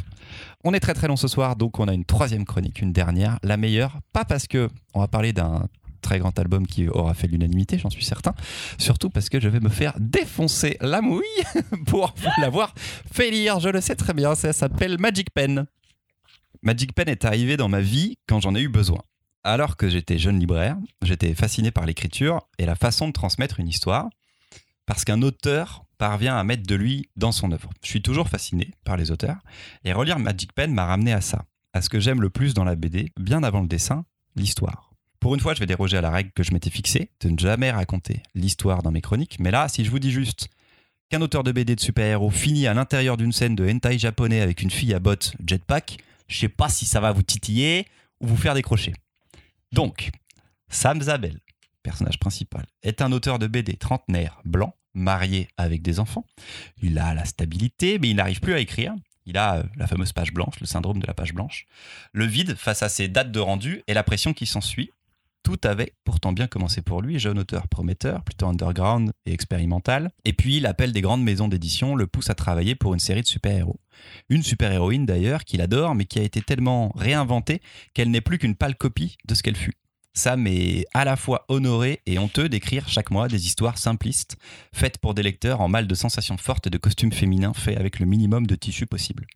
On est très très long ce soir, donc on a une troisième chronique, une dernière, la meilleure, pas parce que on va parler d'un très grand album qui aura fait l'unanimité, j'en suis certain, surtout parce que je vais me faire défoncer la mouille (laughs) pour l'avoir fait lire, je le sais très bien, ça s'appelle Magic Pen. Magic Pen est arrivé dans ma vie quand j'en ai eu besoin. Alors que j'étais jeune libraire, j'étais fasciné par l'écriture et la façon de transmettre une histoire, parce qu'un auteur parvient à mettre de lui dans son œuvre. Je suis toujours fasciné par les auteurs, et relire Magic Pen m'a ramené à ça, à ce que j'aime le plus dans la BD, bien avant le dessin, l'histoire. Pour une fois, je vais déroger à la règle que je m'étais fixée, de ne jamais raconter l'histoire dans mes chroniques, mais là, si je vous dis juste qu'un auteur de BD de super-héros finit à l'intérieur d'une scène de hentai japonais avec une fille à bottes jetpack, je sais pas si ça va vous titiller ou vous faire décrocher. Donc, Sam Zabel, personnage principal, est un auteur de BD trentenaire, blanc, marié avec des enfants. Il a la stabilité, mais il n'arrive plus à écrire. Il a euh, la fameuse page blanche, le syndrome de la page blanche. Le vide face à ses dates de rendu et la pression qui s'ensuit. Tout avait pourtant bien commencé pour lui, jeune auteur prometteur, plutôt underground et expérimental. Et puis l'appel des grandes maisons d'édition le pousse à travailler pour une série de super-héros. Une super-héroïne d'ailleurs qu'il adore, mais qui a été tellement réinventée qu'elle n'est plus qu'une pâle copie de ce qu'elle fut. Sam est à la fois honoré et honteux d'écrire chaque mois des histoires simplistes, faites pour des lecteurs en mal de sensations fortes et de costumes féminins faits avec le minimum de tissu possible.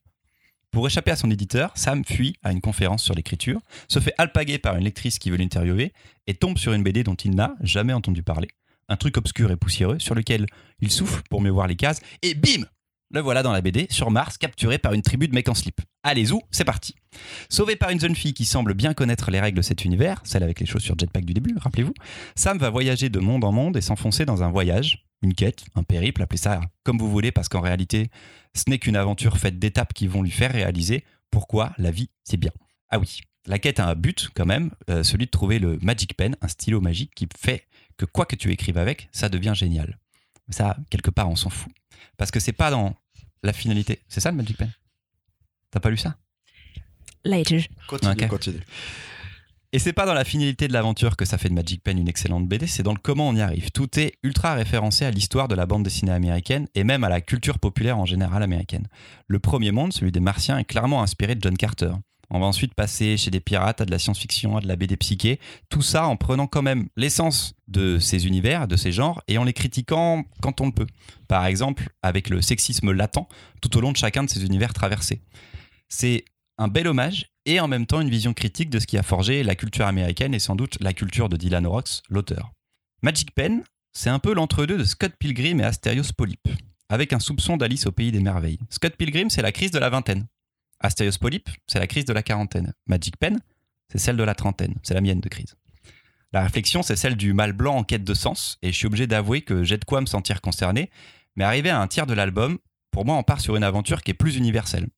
Pour échapper à son éditeur, Sam fuit à une conférence sur l'écriture, se fait alpaguer par une lectrice qui veut l'interviewer et tombe sur une BD dont il n'a jamais entendu parler. Un truc obscur et poussiéreux sur lequel il souffle pour mieux voir les cases et bim Le voilà dans la BD, sur Mars, capturé par une tribu de mecs en slip. Allez, zou, c'est parti Sauvé par une jeune fille qui semble bien connaître les règles de cet univers, celle avec les chaussures jetpack du début, rappelez-vous, Sam va voyager de monde en monde et s'enfoncer dans un voyage, une quête, un périple, appelez ça comme vous voulez, parce qu'en réalité, ce n'est qu'une aventure faite d'étapes qui vont lui faire réaliser pourquoi la vie, c'est bien. Ah oui, la quête a un but quand même, euh, celui de trouver le Magic Pen, un stylo magique qui fait que quoi que tu écrives avec, ça devient génial. Ça, quelque part, on s'en fout. Parce que c'est pas dans la finalité. C'est ça le Magic Pen? T'as pas lu ça? Later. Continue, continue. Et c'est pas dans la finalité de l'aventure que ça fait de Magic Pen une excellente BD, c'est dans le comment on y arrive. Tout est ultra référencé à l'histoire de la bande dessinée américaine et même à la culture populaire en général américaine. Le premier monde, celui des Martiens, est clairement inspiré de John Carter. On va ensuite passer chez des pirates, à de la science-fiction, à de la BD psyché, tout ça en prenant quand même l'essence de ces univers, de ces genres, et en les critiquant quand on le peut. Par exemple, avec le sexisme latent tout au long de chacun de ces univers traversés. C'est un bel hommage et en même temps une vision critique de ce qui a forgé la culture américaine et sans doute la culture de Dylan Orox, l'auteur. Magic Pen, c'est un peu l'entre-deux de Scott Pilgrim et Asterios Polyp, avec un soupçon d'Alice au pays des merveilles. Scott Pilgrim, c'est la crise de la vingtaine. Asterios Polyp, c'est la crise de la quarantaine. Magic Pen, c'est celle de la trentaine, c'est la mienne de crise. La réflexion, c'est celle du mâle blanc en quête de sens, et je suis obligé d'avouer que j'ai de quoi me sentir concerné, mais arrivé à un tiers de l'album, pour moi, on part sur une aventure qui est plus universelle.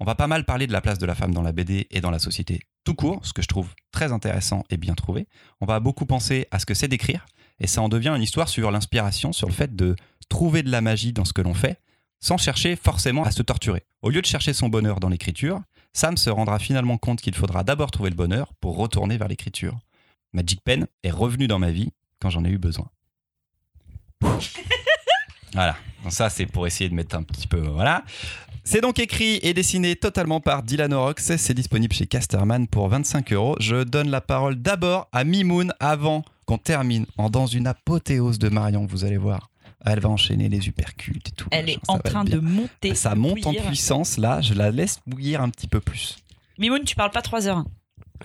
On va pas mal parler de la place de la femme dans la BD et dans la société tout court, ce que je trouve très intéressant et bien trouvé. On va beaucoup penser à ce que c'est d'écrire, et ça en devient une histoire sur l'inspiration, sur le fait de trouver de la magie dans ce que l'on fait, sans chercher forcément à se torturer. Au lieu de chercher son bonheur dans l'écriture, Sam se rendra finalement compte qu'il faudra d'abord trouver le bonheur pour retourner vers l'écriture. Magic Pen est revenu dans ma vie quand j'en ai eu besoin. (laughs) voilà, Donc ça c'est pour essayer de mettre un petit peu... Voilà. C'est donc écrit et dessiné totalement par Dylan Orox. C'est disponible chez Casterman pour 25 euros. Je donne la parole d'abord à Mimoun avant qu'on termine en dans une apothéose de Marion, vous allez voir. Elle va enchaîner les uppercuts et tout. Elle est en train de monter. Ça monte en puissance, là, je la laisse bouillir un petit peu plus. Mimoun, tu parles pas 3 heures.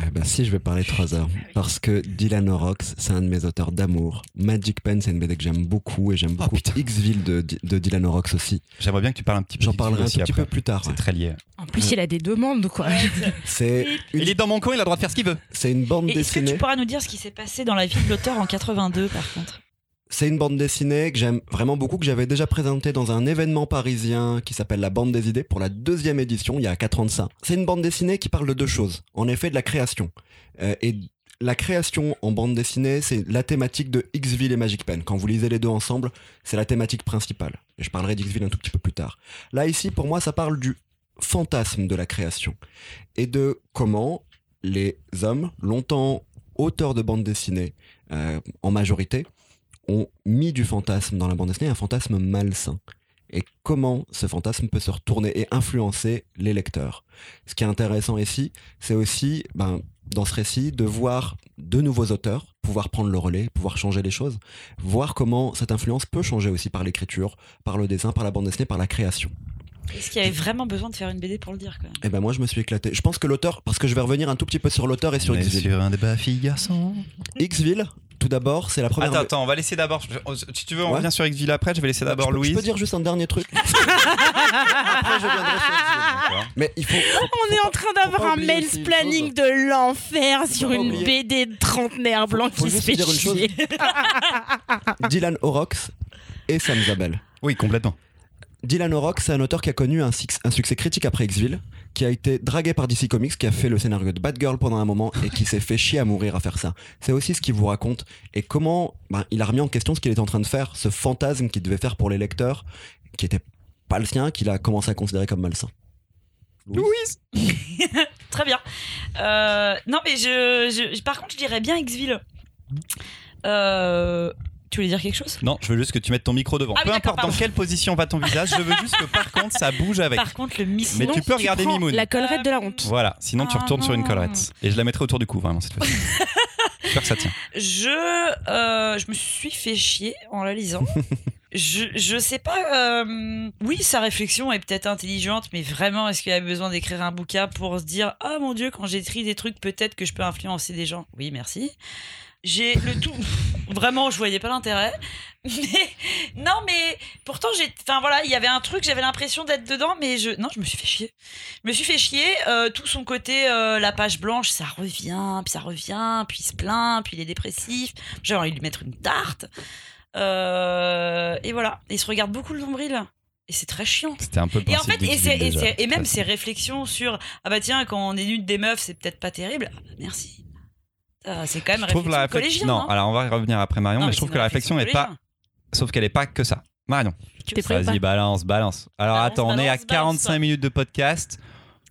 Eh ben si, je vais parler trois heures. Parce que Dylan Orox, c'est un de mes auteurs d'amour. Magic Pen, c'est une BD que j'aime beaucoup et j'aime Oh, beaucoup putain. X-Ville de, de Dylan Orox aussi. J'aimerais bien que tu parles un petit peu J'en parlerai un tout petit après. peu plus tard. C'est ouais. très lié. En plus, il a des demandes, quoi. C'est (laughs) Il est dans mon coin, il a le droit de faire ce qu'il veut. c'est une bande Et est-ce que dessinée. tu pourras nous dire ce qui s'est passé dans la vie de l'auteur en 82 par contre? C'est une bande dessinée que j'aime vraiment beaucoup, que j'avais déjà présentée dans un événement parisien qui s'appelle La Bande des Idées pour la deuxième édition, il y a 4 ans de ça. C'est une bande dessinée qui parle de deux choses. En effet, de la création. Euh, et la création en bande dessinée, c'est la thématique de X-Ville et Magic Pen. Quand vous lisez les deux ensemble, c'est la thématique principale. Et je parlerai d'X-Ville un tout petit peu plus tard. Là, ici, pour moi, ça parle du fantasme de la création. Et de comment les hommes, longtemps auteurs de bande dessinée, euh, en majorité, ont mis du fantasme dans la bande dessinée, un fantasme malsain. Et comment ce fantasme peut se retourner et influencer les lecteurs? Ce qui est intéressant ici, c'est aussi, ben, dans ce récit, de voir de nouveaux auteurs pouvoir prendre le relais, pouvoir changer les choses, voir comment cette influence peut changer aussi par l'écriture, par le dessin, par la bande dessinée, par la création. Est-ce qu'il y avait vraiment besoin de faire une BD pour le dire quand même? Et ben moi je me suis éclaté. Je pense que l'auteur, parce que je vais revenir un tout petit peu sur l'auteur et sur X-Ville. sur un débat fille-garçon. X-Ville, tout d'abord, c'est la première. Attends, attends, on va laisser d'abord. Si tu veux, on Ouais. revient sur X-Ville après. Je vais laisser d'abord peux- je Louise. peux dire juste un dernier truc. (laughs) Après, je viendrai sur. Mais il faut. On est en train d'avoir un mail planning de l'enfer sur une oublier. BD de trentenaire blanc faut qui se juste fait dire une chose. chier. (laughs) Dylan Orox et Sam Zabel. Oui, complètement. Dylan Orox, c'est un auteur qui a connu un, succès critique après X-Ville, qui a été dragué par DC Comics, qui a fait le scénario de Batgirl pendant un moment et qui s'est fait chier à mourir à faire ça. C'est aussi ce qu'il vous raconte et comment ben, il a remis en question ce qu'il était en train de faire, ce fantasme qu'il devait faire pour les lecteurs, qui était pas le sien, qu'il a commencé à considérer comme malsain. Louise (laughs) Très bien. Euh, non, mais je, je- par contre, je dirais bien Xville. Euh, tu voulais dire quelque chose? Non, je veux juste que tu mettes ton micro devant. Ah Peu importe dans quelle position va ton visage, je veux juste que par contre ça bouge avec. Par contre, le micro. Mais tu peux regarder Mimoun. La collerette de la honte. Voilà, sinon tu Ah retournes sur une non. collerette. Et je la mettrai autour du cou, vraiment, cette fois-ci. (laughs) J'espère que ça tient. Je, euh, je me suis fait chier en la lisant. je, je sais pas. euh, oui, sa réflexion est peut-être intelligente, mais vraiment, est-ce qu'il a besoin d'écrire un bouquin pour se dire Ah mon dieu, quand j'écris des trucs, peut-être que je peux influencer des gens? Oui, merci. J'ai le tout. (laughs) Vraiment, je voyais pas l'intérêt. Mais non, mais pourtant, j'ai. Enfin voilà, il y avait un truc, j'avais l'impression d'être dedans, mais je. Non, je me suis fait chier. Je me suis fait chier. euh, tout son côté, euh, la page blanche, ça revient, puis ça revient, puis il se plaint, puis il est dépressif. J'ai envie de lui mettre une tarte. Euh, et voilà. Et il se regarde beaucoup le nombril. Et c'est très chiant. C'était un peu le Et en fait, et, même ses réflexions sur ah bah tiens, quand on est nude des meufs, c'est peut-être pas terrible. Ah bah merci. Ah, c'est quand même Je trouve réflexion la réflexion. Non, hein. alors on va y revenir après Marion, Non, mais je trouve que la réflexion est pas. Sauf qu'elle est pas que ça. Marion, vas-y, balance, balance. Alors Balance, attends, on est à balance, balance. 45 minutes de podcast.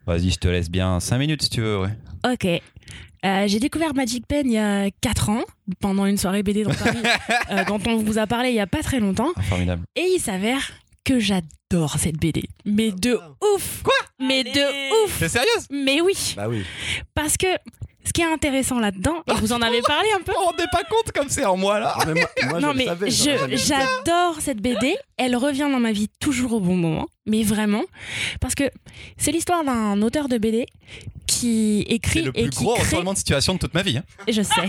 Vas-y, je te laisse bien 5 minutes si tu veux, ouais. Ok. Euh, j'ai découvert Magic Pen il y a 4 ans, pendant une soirée BD dans Paris, (laughs) euh, dont on vous a parlé il y a pas très longtemps. Ah, formidable. Et il s'avère que j'adore cette BD. Mais de ouf Quoi? Mais Allez. de ouf T'es sérieuse? Mais oui Bah oui. Parce que ce qui est intéressant là-dedans, et vous en avez parlé un peu On rendez pas compte comme c'est en moi là Ah, mais moi, moi, non je le mais j'adore cette BD. Elle revient dans ma vie toujours au bon moment, mais vraiment parce que c'est l'histoire d'un auteur de BD qui C'est écrit le et plus qui gros crée. retournement de situation de toute ma vie. hein. Je sais,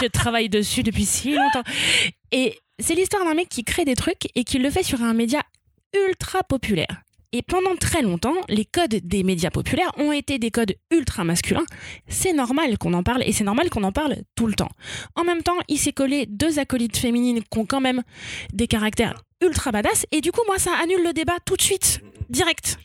je travaille dessus depuis si longtemps. Et c'est l'histoire d'un mec qui crée des trucs et qui le fait sur un média ultra populaire. Et pendant très longtemps, les codes des médias populaires ont été des codes ultra masculins. C'est normal qu'on en parle et c'est normal qu'on en parle tout le temps. En même temps, il s'est collé deux acolytes féminines qui ont quand même des caractères ultra badass et du coup, moi, ça annule le débat tout de suite, direct.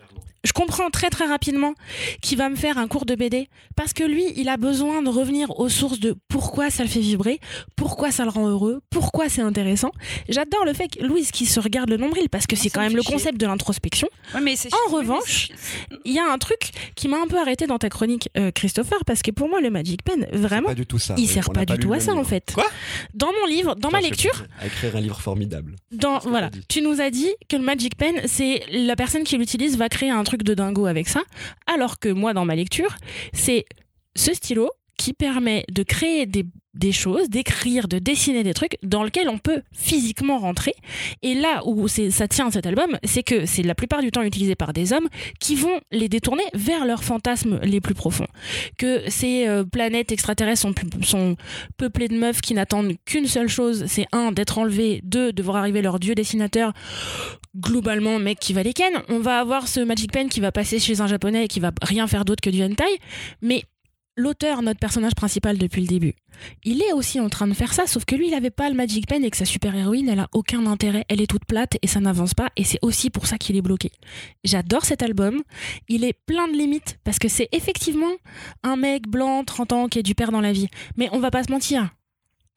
Je comprends très très rapidement qu'il va me faire un cours de BD parce que lui, il a besoin de revenir aux sources de pourquoi ça le fait vibrer, pourquoi ça le rend heureux, pourquoi c'est intéressant. J'adore le fait que Louise qui se regarde le nombril parce que c'est Ça quand me même le concept de l'introspection. Ouais, mais c'est En revanche, c'est- Il y a un truc qui m'a un peu arrêté dans ta chronique, euh, Christopher, parce que pour moi, le Magic Pen, vraiment, Pas du tout ça. il sert pas du tout à ça livre. en fait. Quoi? Dans mon livre, dans ma lecture, À écrire un livre formidable. dans voilà, tu nous as dit que le Magic Pen, c'est la personne qui l'utilise va créer un truc de dingo avec ça, alors que moi, dans ma lecture, c'est ce stylo qui permet de créer des, choses, d'écrire, de dessiner des trucs dans lesquels on peut physiquement rentrer. Et là où ça tient cet album, c'est que c'est la plupart du temps utilisé par des hommes qui vont les détourner vers leurs fantasmes les plus profonds. Que ces euh, planètes extraterrestres sont peuplées de meufs qui n'attendent qu'une seule chose, c'est un, d'être enlevées, deux, de voir arriver leur dieu dessinateur, globalement, mec qui va les ken. On va avoir ce Magic Pen qui va passer chez un japonais et qui va rien faire d'autre que du hentai, mais l'auteur, notre personnage principal depuis le début, il est aussi en train de faire ça, sauf que lui, il avait pas le Magic Pen et que sa super-héroïne, elle a aucun intérêt, elle est toute plate et ça n'avance pas, et c'est aussi pour ça qu'il est bloqué. J'adore cet album, il est plein de limites, parce que c'est effectivement un mec blanc, 30 ans, qui est du père dans la vie. Mais on va pas se mentir,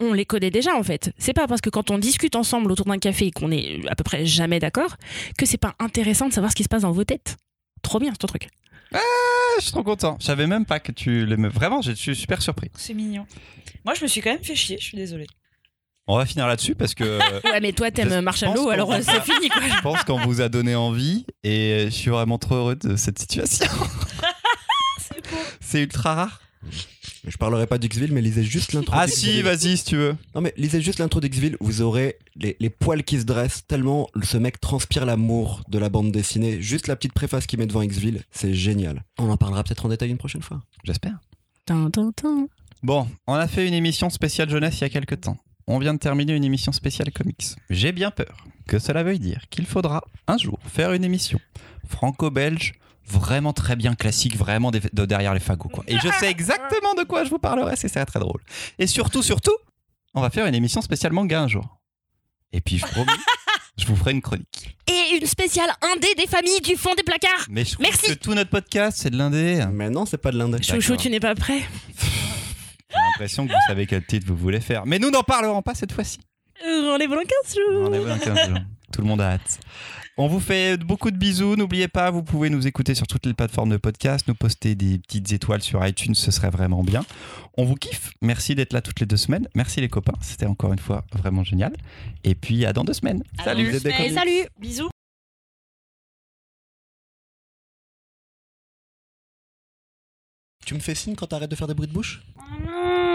on les connaît déjà en fait. C'est pas parce que quand on discute ensemble autour d'un café et qu'on est à peu près jamais d'accord que c'est pas intéressant de savoir ce qui se passe dans vos têtes. Trop bien ce truc. Ah, je suis trop content. Je savais même pas que tu l'aimais. Vraiment, je suis super surpris. C'est mignon. Moi, je me suis quand même fait chier, je suis désolée. On va finir là-dessus parce que (laughs) Ouais, mais toi t'aimes qu'on- alors c'est fini quoi. je pense qu'on vous a donné envie et je suis vraiment trop heureux de cette situation. (laughs) C'est ultra rare. Je parlerai pas d'Xville, mais lisez juste (laughs) l'intro. Ah si, vas-y si tu veux. Non mais lisez juste l'intro d'Xville, vous aurez les, les poils qui se dressent tellement ce mec transpire l'amour de la bande dessinée. Juste la petite préface qu'il met devant Xville, c'est génial. On en parlera peut-être en détail une prochaine fois. J'espère. Bon, on a fait une émission spéciale jeunesse il y a quelques temps. On vient de terminer une émission spéciale comics. J'ai bien peur que cela veuille dire qu'il faudra un jour faire une émission franco-belge vraiment très bien classique, vraiment des- de derrière les fagots quoi. Et je sais (laughs) exactement de quoi je vous parlerai, c'est ça très drôle. Et surtout, surtout, on va faire une émission spéciale manga un jour. Et puis je promis, (laughs) je vous ferai une chronique. Et une spéciale indé des familles du fond des placards. Mais je trouve Merci. que tout notre podcast c'est de l'indé. Mais non, c'est pas de l'indé. Chouchou, tu n'es pas prêt (laughs) J'ai l'impression que vous savez quel titre vous voulez faire. Mais nous n'en parlerons pas cette fois-ci. Euh, Rendez-vous dans 15 jours. On est dans 15 jours. Tout le monde a hâte. On vous fait beaucoup de bisous. N'oubliez pas, vous pouvez nous écouter sur toutes les plateformes de podcast, nous poster des petites étoiles sur iTunes, ce serait vraiment bien. On vous kiffe. Merci d'être là toutes les deux semaines. Merci les copains. C'était encore une fois vraiment génial. Et puis à dans deux semaines. À Salut. deux semaines. Salut. Bisous. Tu me fais signe quand t'arrêtes de faire des bruits de bouche? Oh non.